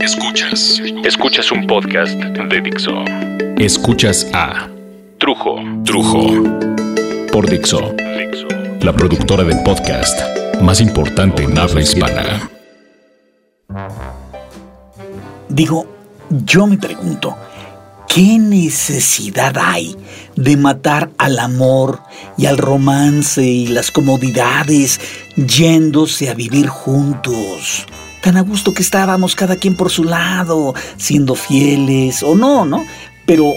Escuchas. Escuchas un podcast de Dixo. Escuchas a Trujo. Trujo. Por Dixo. La productora del podcast más importante en habla hispana. Digo, yo me pregunto, ¿qué necesidad hay de matar al amor y al romance y las comodidades yéndose a vivir juntos? Tan a gusto que estábamos cada quien por su lado, siendo fieles o no, ¿no? Pero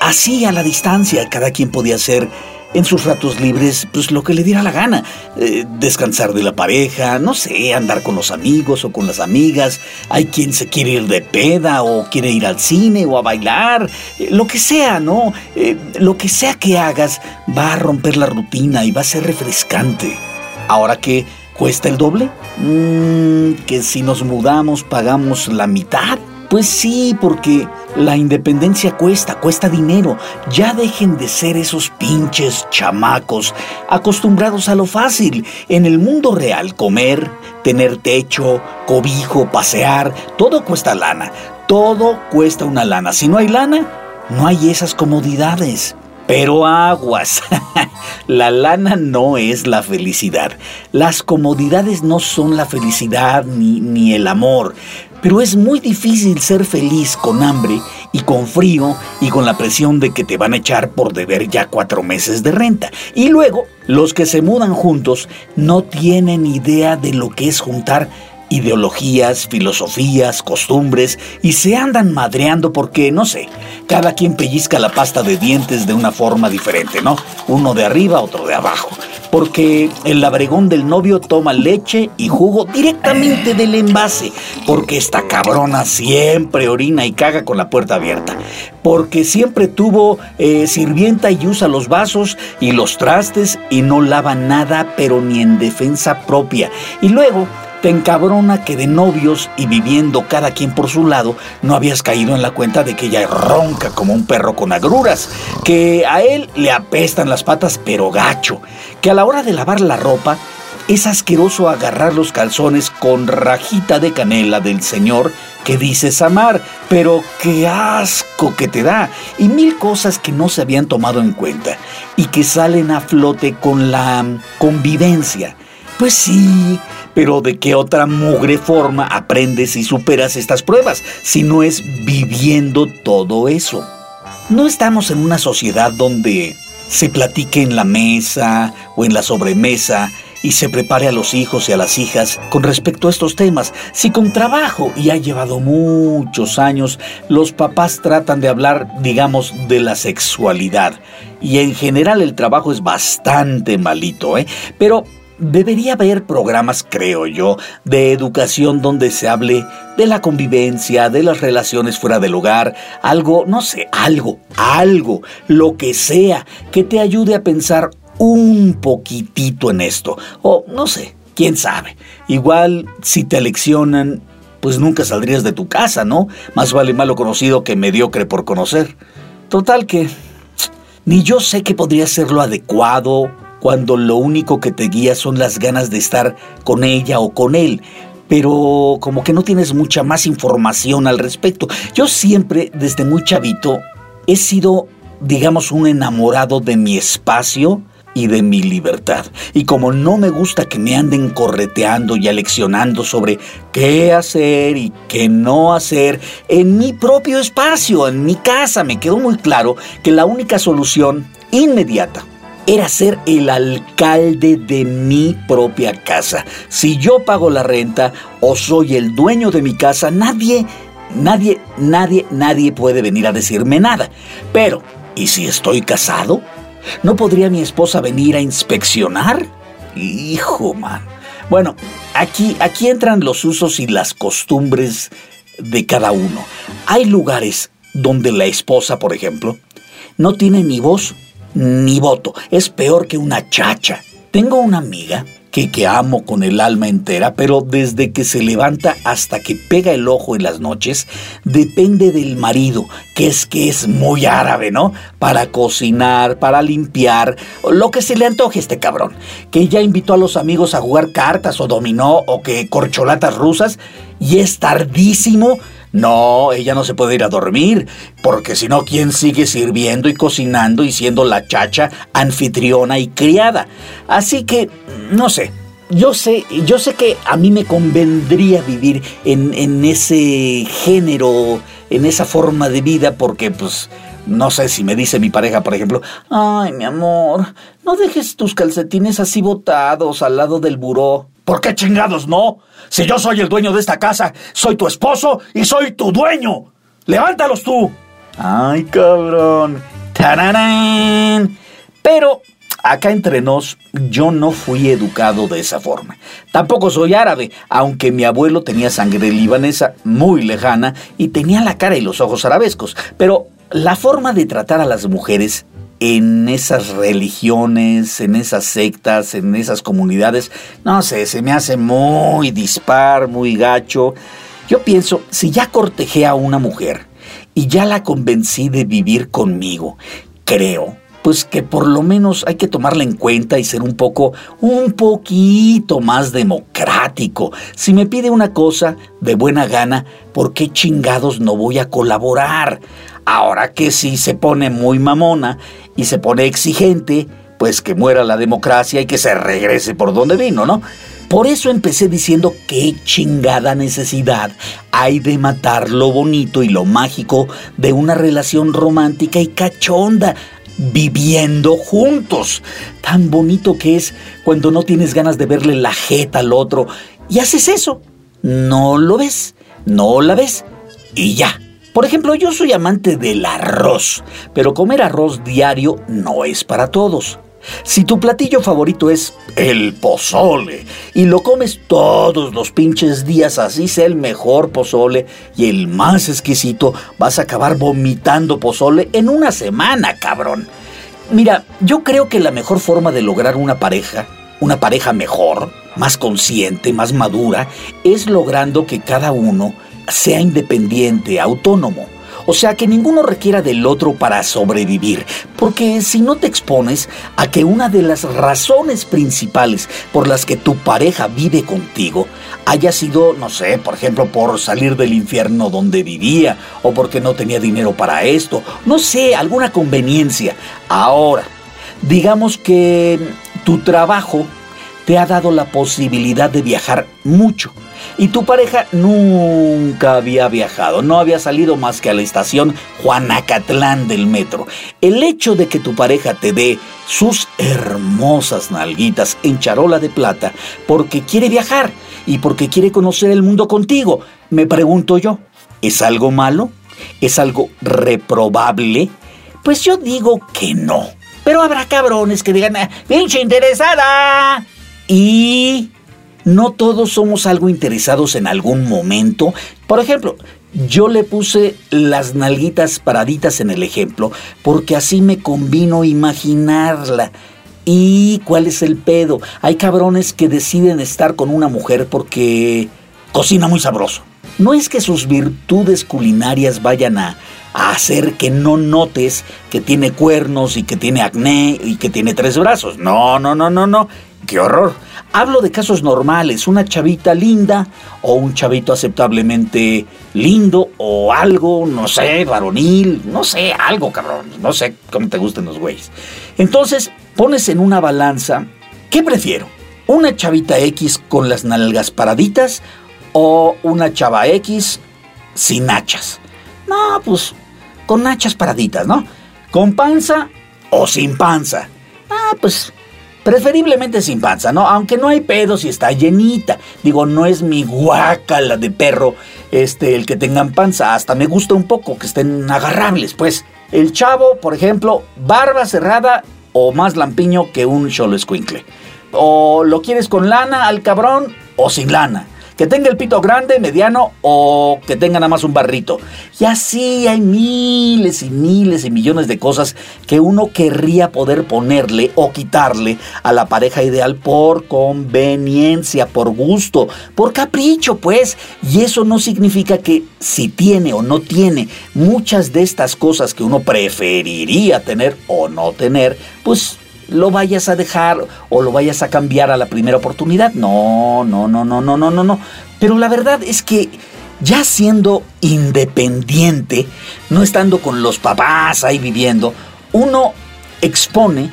así a la distancia cada quien podía ser en sus ratos libres, pues lo que le diera la gana. Eh, descansar de la pareja, no sé, andar con los amigos o con las amigas. Hay quien se quiere ir de peda o quiere ir al cine o a bailar. Eh, lo que sea, ¿no? Eh, lo que sea que hagas va a romper la rutina y va a ser refrescante. Ahora que cuesta el doble, mm, que si nos mudamos pagamos la mitad. Pues sí, porque la independencia cuesta, cuesta dinero. Ya dejen de ser esos pinches chamacos acostumbrados a lo fácil. En el mundo real, comer, tener techo, cobijo, pasear, todo cuesta lana. Todo cuesta una lana. Si no hay lana, no hay esas comodidades. Pero aguas, la lana no es la felicidad. Las comodidades no son la felicidad ni, ni el amor. Pero es muy difícil ser feliz con hambre y con frío y con la presión de que te van a echar por deber ya cuatro meses de renta. Y luego, los que se mudan juntos no tienen idea de lo que es juntar ideologías, filosofías, costumbres y se andan madreando porque, no sé, cada quien pellizca la pasta de dientes de una forma diferente, ¿no? Uno de arriba, otro de abajo. Porque el labregón del novio toma leche y jugo directamente del envase. Porque esta cabrona siempre orina y caga con la puerta abierta. Porque siempre tuvo eh, sirvienta y usa los vasos y los trastes y no lava nada, pero ni en defensa propia. Y luego te encabrona que de novios y viviendo cada quien por su lado, no habías caído en la cuenta de que ella ronca como un perro con agruras, que a él le apestan las patas pero gacho, que a la hora de lavar la ropa es asqueroso agarrar los calzones con rajita de canela del señor que dices amar, pero qué asco que te da, y mil cosas que no se habían tomado en cuenta y que salen a flote con la convivencia. Pues sí, pero ¿de qué otra mugre forma aprendes y superas estas pruebas si no es viviendo todo eso? No estamos en una sociedad donde se platique en la mesa o en la sobremesa y se prepare a los hijos y a las hijas con respecto a estos temas. Si con trabajo, y ha llevado muchos años, los papás tratan de hablar, digamos, de la sexualidad. Y en general el trabajo es bastante malito, ¿eh? Pero Debería haber programas, creo yo, de educación donde se hable de la convivencia, de las relaciones fuera del hogar, algo, no sé, algo, algo, lo que sea, que te ayude a pensar un poquitito en esto. O no sé, quién sabe. Igual si te leccionan, pues nunca saldrías de tu casa, ¿no? Más vale malo conocido que mediocre por conocer. Total que... Ni yo sé que podría ser lo adecuado cuando lo único que te guía son las ganas de estar con ella o con él, pero como que no tienes mucha más información al respecto. Yo siempre, desde muy chavito, he sido, digamos, un enamorado de mi espacio y de mi libertad. Y como no me gusta que me anden correteando y aleccionando sobre qué hacer y qué no hacer en mi propio espacio, en mi casa, me quedó muy claro que la única solución inmediata era ser el alcalde de mi propia casa. Si yo pago la renta o soy el dueño de mi casa, nadie, nadie, nadie, nadie puede venir a decirme nada. Pero, ¿y si estoy casado? ¿No podría mi esposa venir a inspeccionar? Hijo, man. Bueno, aquí, aquí entran los usos y las costumbres de cada uno. Hay lugares donde la esposa, por ejemplo, no tiene ni voz ni voto. Es peor que una chacha. Tengo una amiga que, que amo con el alma entera, pero desde que se levanta hasta que pega el ojo en las noches, depende del marido, que es que es muy árabe, ¿no? Para cocinar, para limpiar, lo que se le antoje a este cabrón. Que ya invitó a los amigos a jugar cartas o dominó o que corcholatas rusas y es tardísimo no, ella no se puede ir a dormir, porque si no, ¿quién sigue sirviendo y cocinando y siendo la chacha, anfitriona y criada? Así que, no sé, yo sé, yo sé que a mí me convendría vivir en, en ese género, en esa forma de vida, porque pues no sé si me dice mi pareja, por ejemplo, ay, mi amor, no dejes tus calcetines así botados al lado del buró. ¿Por qué chingados no? Si yo soy el dueño de esta casa, soy tu esposo y soy tu dueño. Levántalos tú. Ay, cabrón. ¡Tararán! Pero acá entre nos, yo no fui educado de esa forma. Tampoco soy árabe, aunque mi abuelo tenía sangre libanesa muy lejana y tenía la cara y los ojos arabescos. Pero la forma de tratar a las mujeres en esas religiones, en esas sectas, en esas comunidades, no sé, se me hace muy dispar, muy gacho. Yo pienso, si ya cortejé a una mujer y ya la convencí de vivir conmigo, creo, pues que por lo menos hay que tomarla en cuenta y ser un poco, un poquito más democrático. Si me pide una cosa de buena gana, ¿por qué chingados no voy a colaborar? Ahora que si se pone muy mamona y se pone exigente, pues que muera la democracia y que se regrese por donde vino, ¿no? Por eso empecé diciendo qué chingada necesidad hay de matar lo bonito y lo mágico de una relación romántica y cachonda, viviendo juntos. Tan bonito que es cuando no tienes ganas de verle la jeta al otro y haces eso. No lo ves, no la ves y ya por ejemplo, yo soy amante del arroz, pero comer arroz diario no es para todos. Si tu platillo favorito es el pozole y lo comes todos los pinches días, así sea el mejor pozole y el más exquisito, vas a acabar vomitando pozole en una semana, cabrón. Mira, yo creo que la mejor forma de lograr una pareja, una pareja mejor, más consciente, más madura, es logrando que cada uno sea independiente, autónomo. O sea, que ninguno requiera del otro para sobrevivir, porque si no te expones a que una de las razones principales por las que tu pareja vive contigo haya sido, no sé, por ejemplo, por salir del infierno donde vivía, o porque no tenía dinero para esto, no sé, alguna conveniencia. Ahora, digamos que tu trabajo te ha dado la posibilidad de viajar mucho y tu pareja nunca había viajado, no había salido más que a la estación Juanacatlán del metro. El hecho de que tu pareja te dé sus hermosas nalguitas en charola de plata porque quiere viajar y porque quiere conocer el mundo contigo, me pregunto yo, ¿es algo malo? ¿Es algo reprobable? Pues yo digo que no. Pero habrá cabrones que digan, ah, pinche interesada. Y no todos somos algo interesados en algún momento. Por ejemplo, yo le puse las nalguitas paraditas en el ejemplo porque así me convino imaginarla. ¿Y cuál es el pedo? Hay cabrones que deciden estar con una mujer porque cocina muy sabroso. No es que sus virtudes culinarias vayan a, a hacer que no notes que tiene cuernos y que tiene acné y que tiene tres brazos. No, no, no, no, no. ¡Qué horror! Hablo de casos normales, una chavita linda o un chavito aceptablemente lindo o algo, no sé, varonil, no sé, algo cabrón, no sé cómo te gustan los güeyes. Entonces, pones en una balanza, ¿qué prefiero? ¿Una chavita X con las nalgas paraditas o una chava X sin nachas? No, pues con nachas paraditas, ¿no? ¿Con panza o sin panza? Ah, pues Preferiblemente sin panza, ¿no? Aunque no hay pedos y está llenita. Digo, no es mi guacala de perro este, el que tengan panza. Hasta me gusta un poco que estén agarrables, pues. El chavo, por ejemplo, barba cerrada o más lampiño que un cholo escuincle. O lo quieres con lana al cabrón o sin lana. Que tenga el pito grande, mediano o que tenga nada más un barrito. Y así hay miles y miles y millones de cosas que uno querría poder ponerle o quitarle a la pareja ideal por conveniencia, por gusto, por capricho, pues. Y eso no significa que si tiene o no tiene muchas de estas cosas que uno preferiría tener o no tener, pues lo vayas a dejar o lo vayas a cambiar a la primera oportunidad. No, no, no, no, no, no, no, no. Pero la verdad es que ya siendo independiente, no estando con los papás ahí viviendo, uno expone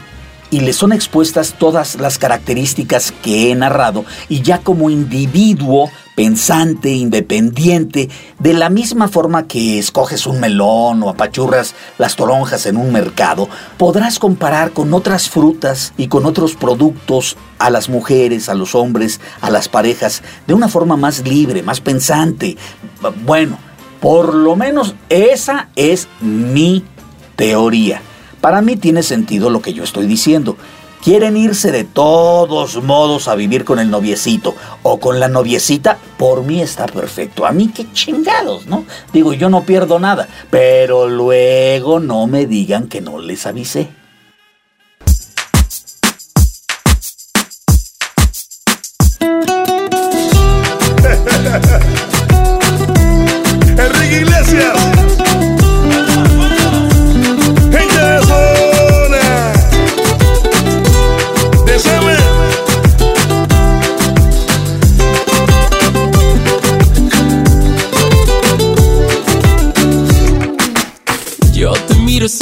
y le son expuestas todas las características que he narrado y ya como individuo pensante, independiente, de la misma forma que escoges un melón o apachurras las toronjas en un mercado, podrás comparar con otras frutas y con otros productos a las mujeres, a los hombres, a las parejas, de una forma más libre, más pensante. Bueno, por lo menos esa es mi teoría. Para mí tiene sentido lo que yo estoy diciendo. Quieren irse de todos modos a vivir con el noviecito o con la noviecita, por mí está perfecto. A mí qué chingados, ¿no? Digo, yo no pierdo nada, pero luego no me digan que no les avisé.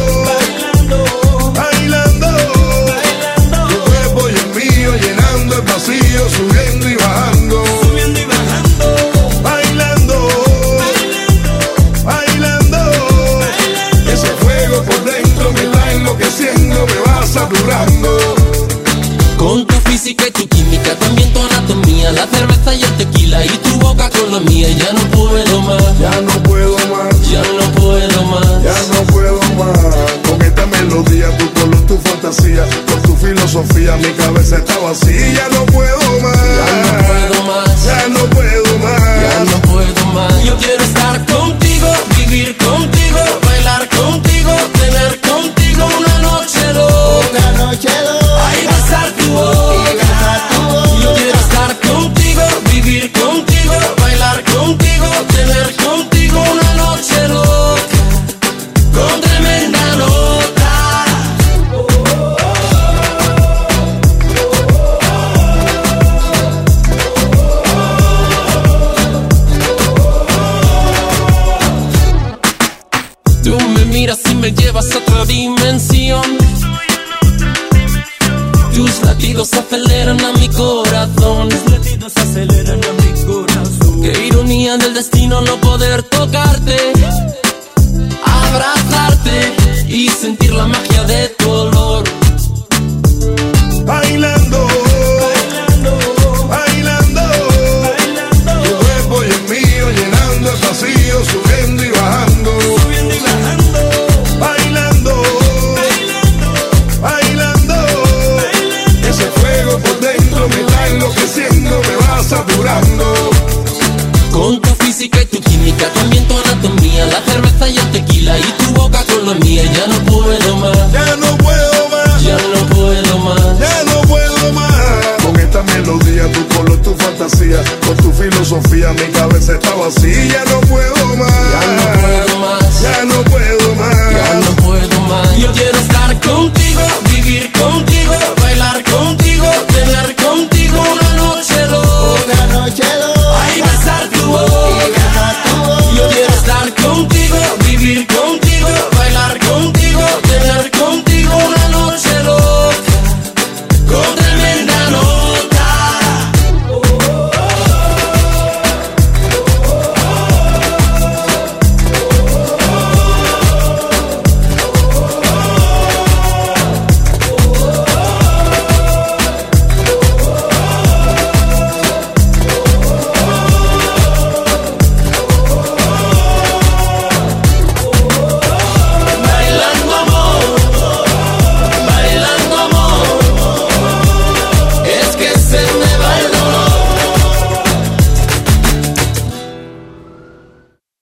bailando, tu color, tu fantasía, con tu filosofía, mi cabeza está vacía. No puedo más. Fantasía, con tu filosofía, mi cabeza está vacía. No puedo más,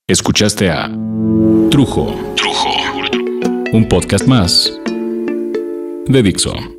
Escuchaste a Trujo, Trujo, un podcast más de Dixo.